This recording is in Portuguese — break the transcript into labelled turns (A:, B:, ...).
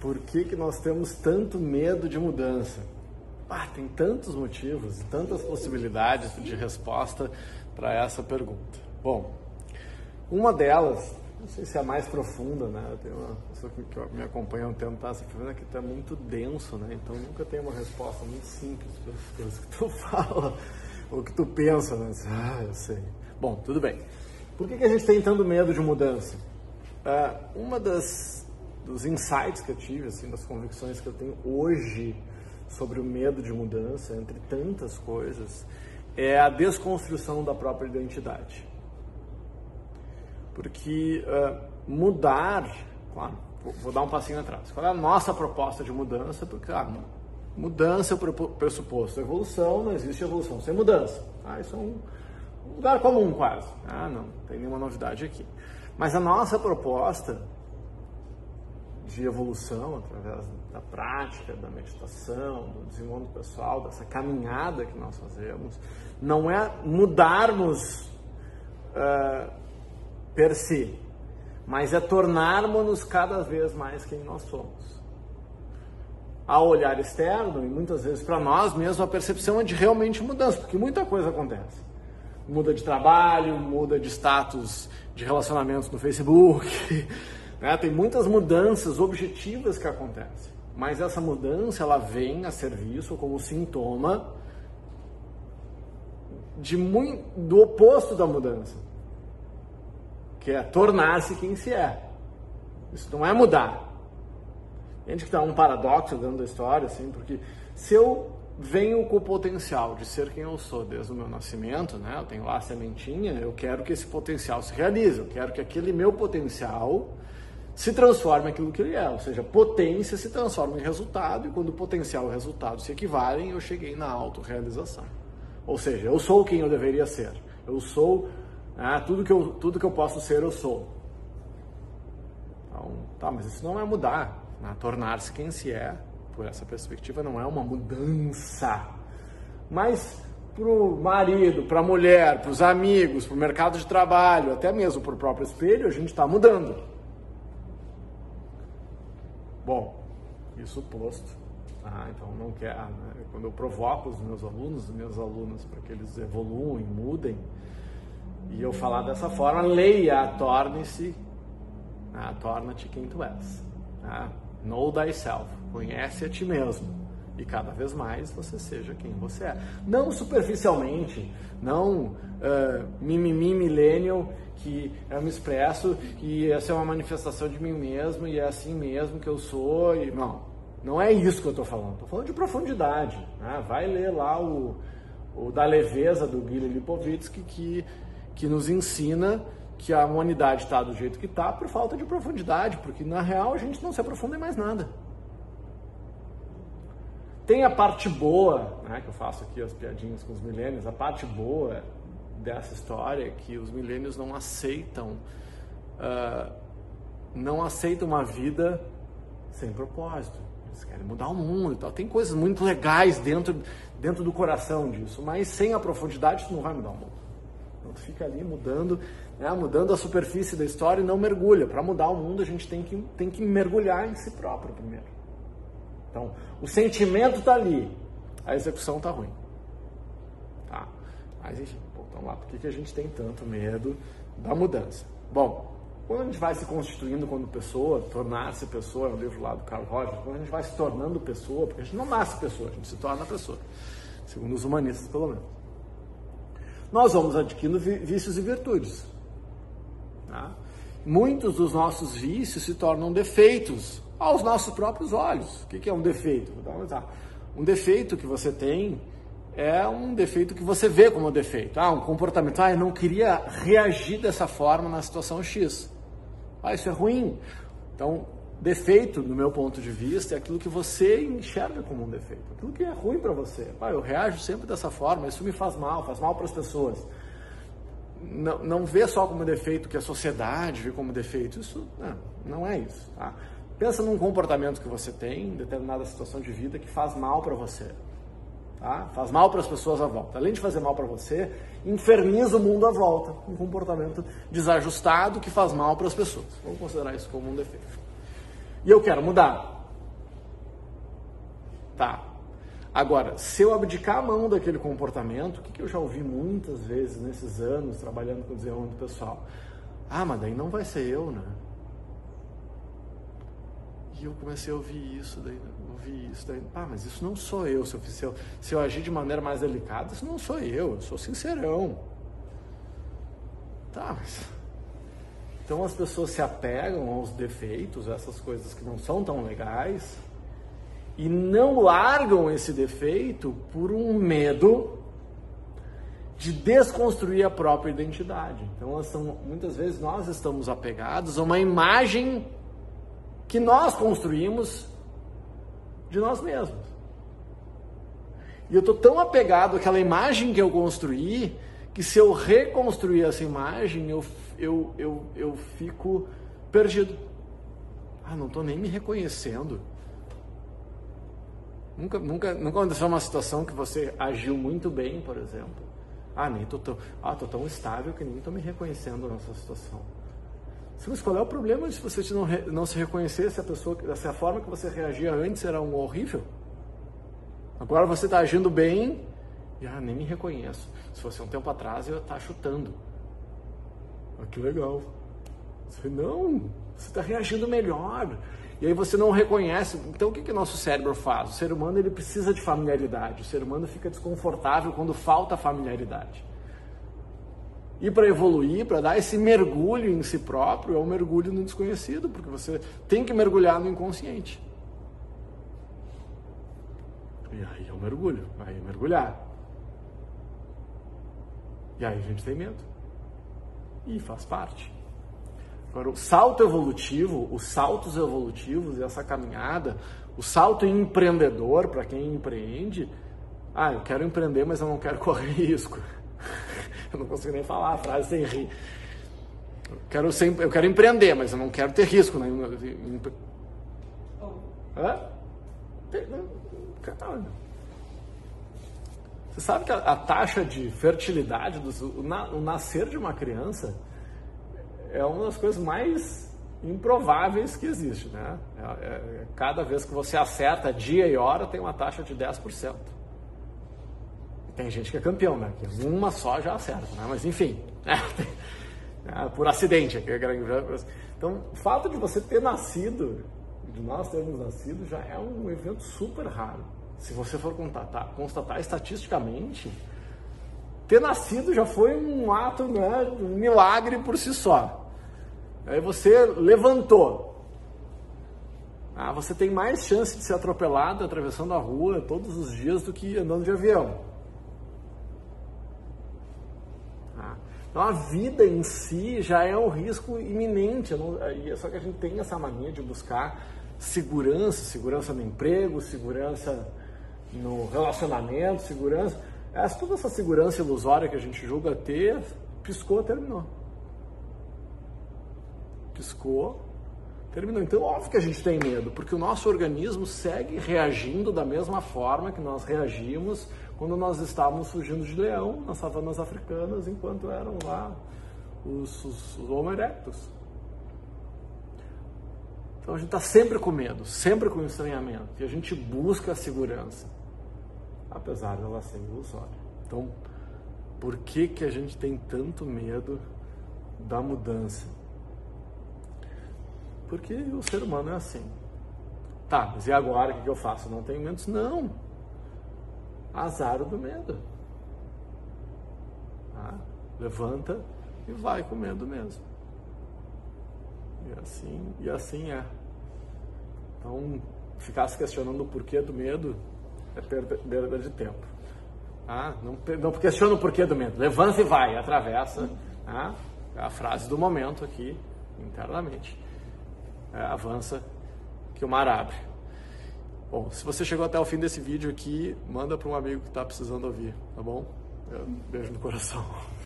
A: por que, que nós temos tanto medo de mudança? Ah, tem tantos motivos, tantas possibilidades de resposta para essa pergunta. Bom, uma delas, não sei se é a mais profunda, né? Tem uma pessoa que, me acompanha há um tempo, tá? Essa pergunta que está muito denso, né? Então nunca tem uma resposta muito simples para as coisas que tu fala ou que tu pensa, né? Ah, eu sei. Bom, tudo bem. Por que, que a gente tem tanto medo de mudança? Uh, uma das dos insights que eu tive, assim, das convicções que eu tenho hoje sobre o medo de mudança, entre tantas coisas, é a desconstrução da própria identidade. Porque uh, mudar, claro, vou, dar um passinho atrás. Qual é a nossa proposta de mudança? Porque, ah, mudança é o pressuposto. Evolução, não existe evolução sem mudança. Ah, isso é um lugar comum quase. Ah, não, não tem nenhuma novidade aqui. Mas a nossa proposta de evolução através da prática, da meditação, do desenvolvimento pessoal, dessa caminhada que nós fazemos, não é mudarmos uh, per se, mas é tornarmos-nos cada vez mais quem nós somos. Ao olhar externo, e muitas vezes para nós mesmos, a percepção é de realmente mudança, porque muita coisa acontece. Muda de trabalho, muda de status de relacionamentos no Facebook, né? tem muitas mudanças objetivas que acontecem. Mas essa mudança ela vem a serviço como sintoma de muito, do oposto da mudança, que é tornar-se quem se é. Isso não é mudar. Entende que está um paradoxo dentro da história, assim, porque se eu venho com o potencial de ser quem eu sou desde o meu nascimento, né? Eu tenho lá a sementinha, eu quero que esse potencial se realize, eu quero que aquele meu potencial se transforme em aquilo que ele é, ou seja, potência se transforma em resultado e quando o potencial e o resultado se equivalem, eu cheguei na autorrealização. Ou seja, eu sou quem eu deveria ser. Eu sou ah, tudo, que eu, tudo que eu posso ser, eu sou. Então, tá, mas isso não é mudar. Né? Tornar-se quem se é, por essa perspectiva, não é uma mudança. Mas para o marido, para a mulher, para os amigos, para o mercado de trabalho, até mesmo para o próprio espelho, a gente está mudando. Bom, isso posto, ah, então não quer. Né? Quando eu provoco os meus alunos, os meus alunos, para que eles evoluam, mudem, e eu falar dessa forma, leia, torne-se, ah, torna-te quem tu és. Ah, know thyself, conhece a ti mesmo. E cada vez mais você seja quem você é. Não superficialmente, não uh, mimimi millennial, que eu me expresso, que essa é uma manifestação de mim mesmo e é assim mesmo que eu sou. E, não, não é isso que eu estou falando. Estou falando de profundidade. Né? Vai ler lá o, o da leveza do Guilherme Lipovitsky, que, que nos ensina que a humanidade está do jeito que está por falta de profundidade, porque na real a gente não se aprofunda em mais nada. Tem a parte boa, né, que eu faço aqui as piadinhas com os milênios, a parte boa dessa história é que os milênios não aceitam, uh, não aceitam uma vida sem propósito. Eles querem mudar o mundo e tal. Tem coisas muito legais dentro, dentro do coração disso, mas sem a profundidade tu não vai mudar o mundo. Então tu fica ali mudando, né, mudando a superfície da história e não mergulha. Para mudar o mundo a gente tem que, tem que mergulhar em si próprio primeiro. Então, o sentimento está ali, a execução está ruim. Tá? Mas enfim, lá, por que, que a gente tem tanto medo da mudança? Bom, quando a gente vai se constituindo como pessoa, tornar-se pessoa, é um livro lá do Carl Rogers, quando a gente vai se tornando pessoa, porque a gente não nasce pessoa, a gente se torna pessoa, segundo os humanistas pelo menos. Nós vamos adquirindo vícios e virtudes. Tá? Muitos dos nossos vícios se tornam defeitos aos nossos próprios olhos. O que é um defeito? Vou dar um. Um defeito que você tem é um defeito que você vê como defeito. Ah, um comportamento. Ah, eu não queria reagir dessa forma na situação X. Ah, isso é ruim. Então, defeito, no meu ponto de vista, é aquilo que você enxerga como um defeito. Aquilo que é ruim para você. Ah, eu reajo sempre dessa forma, isso me faz mal, faz mal para as pessoas. Não, não vê só como defeito que a sociedade vê como defeito. Isso não, não é isso. Tá? Pensa num comportamento que você tem em determinada situação de vida que faz mal para você. Tá? Faz mal para as pessoas à volta. Além de fazer mal para você, inferniza o mundo à volta. Um comportamento desajustado que faz mal para as pessoas. Vamos considerar isso como um defeito. E eu quero mudar. Tá. Agora, se eu abdicar a mão daquele comportamento, o que, que eu já ouvi muitas vezes nesses anos trabalhando com desenvolvimento pessoal? Ah, mas daí não vai ser eu, né? E eu comecei a ouvir isso, daí, ouvir isso, daí, ah, mas isso não sou eu. Se eu, se eu, se eu agir de maneira mais delicada, isso não sou eu, eu sou sincerão. Tá, mas. Então as pessoas se apegam aos defeitos, essas coisas que não são tão legais, e não largam esse defeito por um medo de desconstruir a própria identidade. Então, são, muitas vezes nós estamos apegados a uma imagem que nós construímos de nós mesmos. E eu estou tão apegado àquela imagem que eu construí que se eu reconstruir essa imagem, eu, eu, eu, eu fico perdido. Ah, não estou nem me reconhecendo. Nunca, nunca, nunca aconteceu uma situação que você agiu muito bem, por exemplo. Ah, nem tô tão, ah, tô tão estável que nem estou me reconhecendo nessa situação. Mas qual é o problema se você não, não se reconhecer se a pessoa, se a forma que você reagia antes era um horrível? Agora você está agindo bem e ah, nem me reconheço. Se fosse um tempo atrás eu tá chutando. Ah, que legal. Você, não, você está reagindo melhor. E aí você não reconhece. Então o que, que o nosso cérebro faz? O ser humano ele precisa de familiaridade. O ser humano fica desconfortável quando falta familiaridade. E para evoluir, para dar esse mergulho em si próprio, é um mergulho no desconhecido, porque você tem que mergulhar no inconsciente. E aí é um mergulho, aí é mergulhar. E aí a gente tem medo. E faz parte. Agora, o salto evolutivo, os saltos evolutivos e essa caminhada, o salto empreendedor para quem empreende, ah, eu quero empreender, mas eu não quero correr risco. eu não consigo nem falar a frase sem rir. Eu quero, sempre, eu quero empreender, mas eu não quero ter risco. Né? Hã? Você sabe que a, a taxa de fertilidade, do, o, na, o nascer de uma criança, é uma das coisas mais improváveis que existe, né? É, é, cada vez que você acerta dia e hora, tem uma taxa de 10%. Tem gente que é campeão, né? Que uma só já acerta, né? Mas enfim, é, por acidente. Então, o fato de você ter nascido, de nós termos nascido, já é um evento super raro. Se você for constatar, constatar estatisticamente, ter nascido já foi um ato, né, um milagre por si só. Aí você levantou. Ah, você tem mais chance de ser atropelado atravessando a rua todos os dias do que andando de avião. Ah, então a vida em si já é um risco iminente. Não, só que a gente tem essa mania de buscar segurança, segurança no emprego, segurança no relacionamento, segurança. Essa, toda essa segurança ilusória que a gente julga ter, piscou, terminou. Piscou, terminou. Então, óbvio que a gente tem medo, porque o nosso organismo segue reagindo da mesma forma que nós reagimos quando nós estávamos fugindo de leão nas savanas africanas, enquanto eram lá os, os, os Homo erectus. Então a gente está sempre com medo, sempre com estranhamento, e a gente busca a segurança apesar dela ser ilusória. Então, por que, que a gente tem tanto medo da mudança? Porque o ser humano é assim. Tá, mas e agora o que, eu faço? Não tenho medo? Não. Azar do medo. Tá? Levanta e vai com medo mesmo. E assim, e assim é. Então, ficar se questionando o porquê do medo é perda, de tempo. Ah, não, não questiona o porquê do medo. Levanta e vai, atravessa. Ah, a frase do momento aqui, internamente. É, avança que o mar abre. Bom, se você chegou até o fim desse vídeo aqui, manda para um amigo que está precisando ouvir, tá bom? beijo no coração.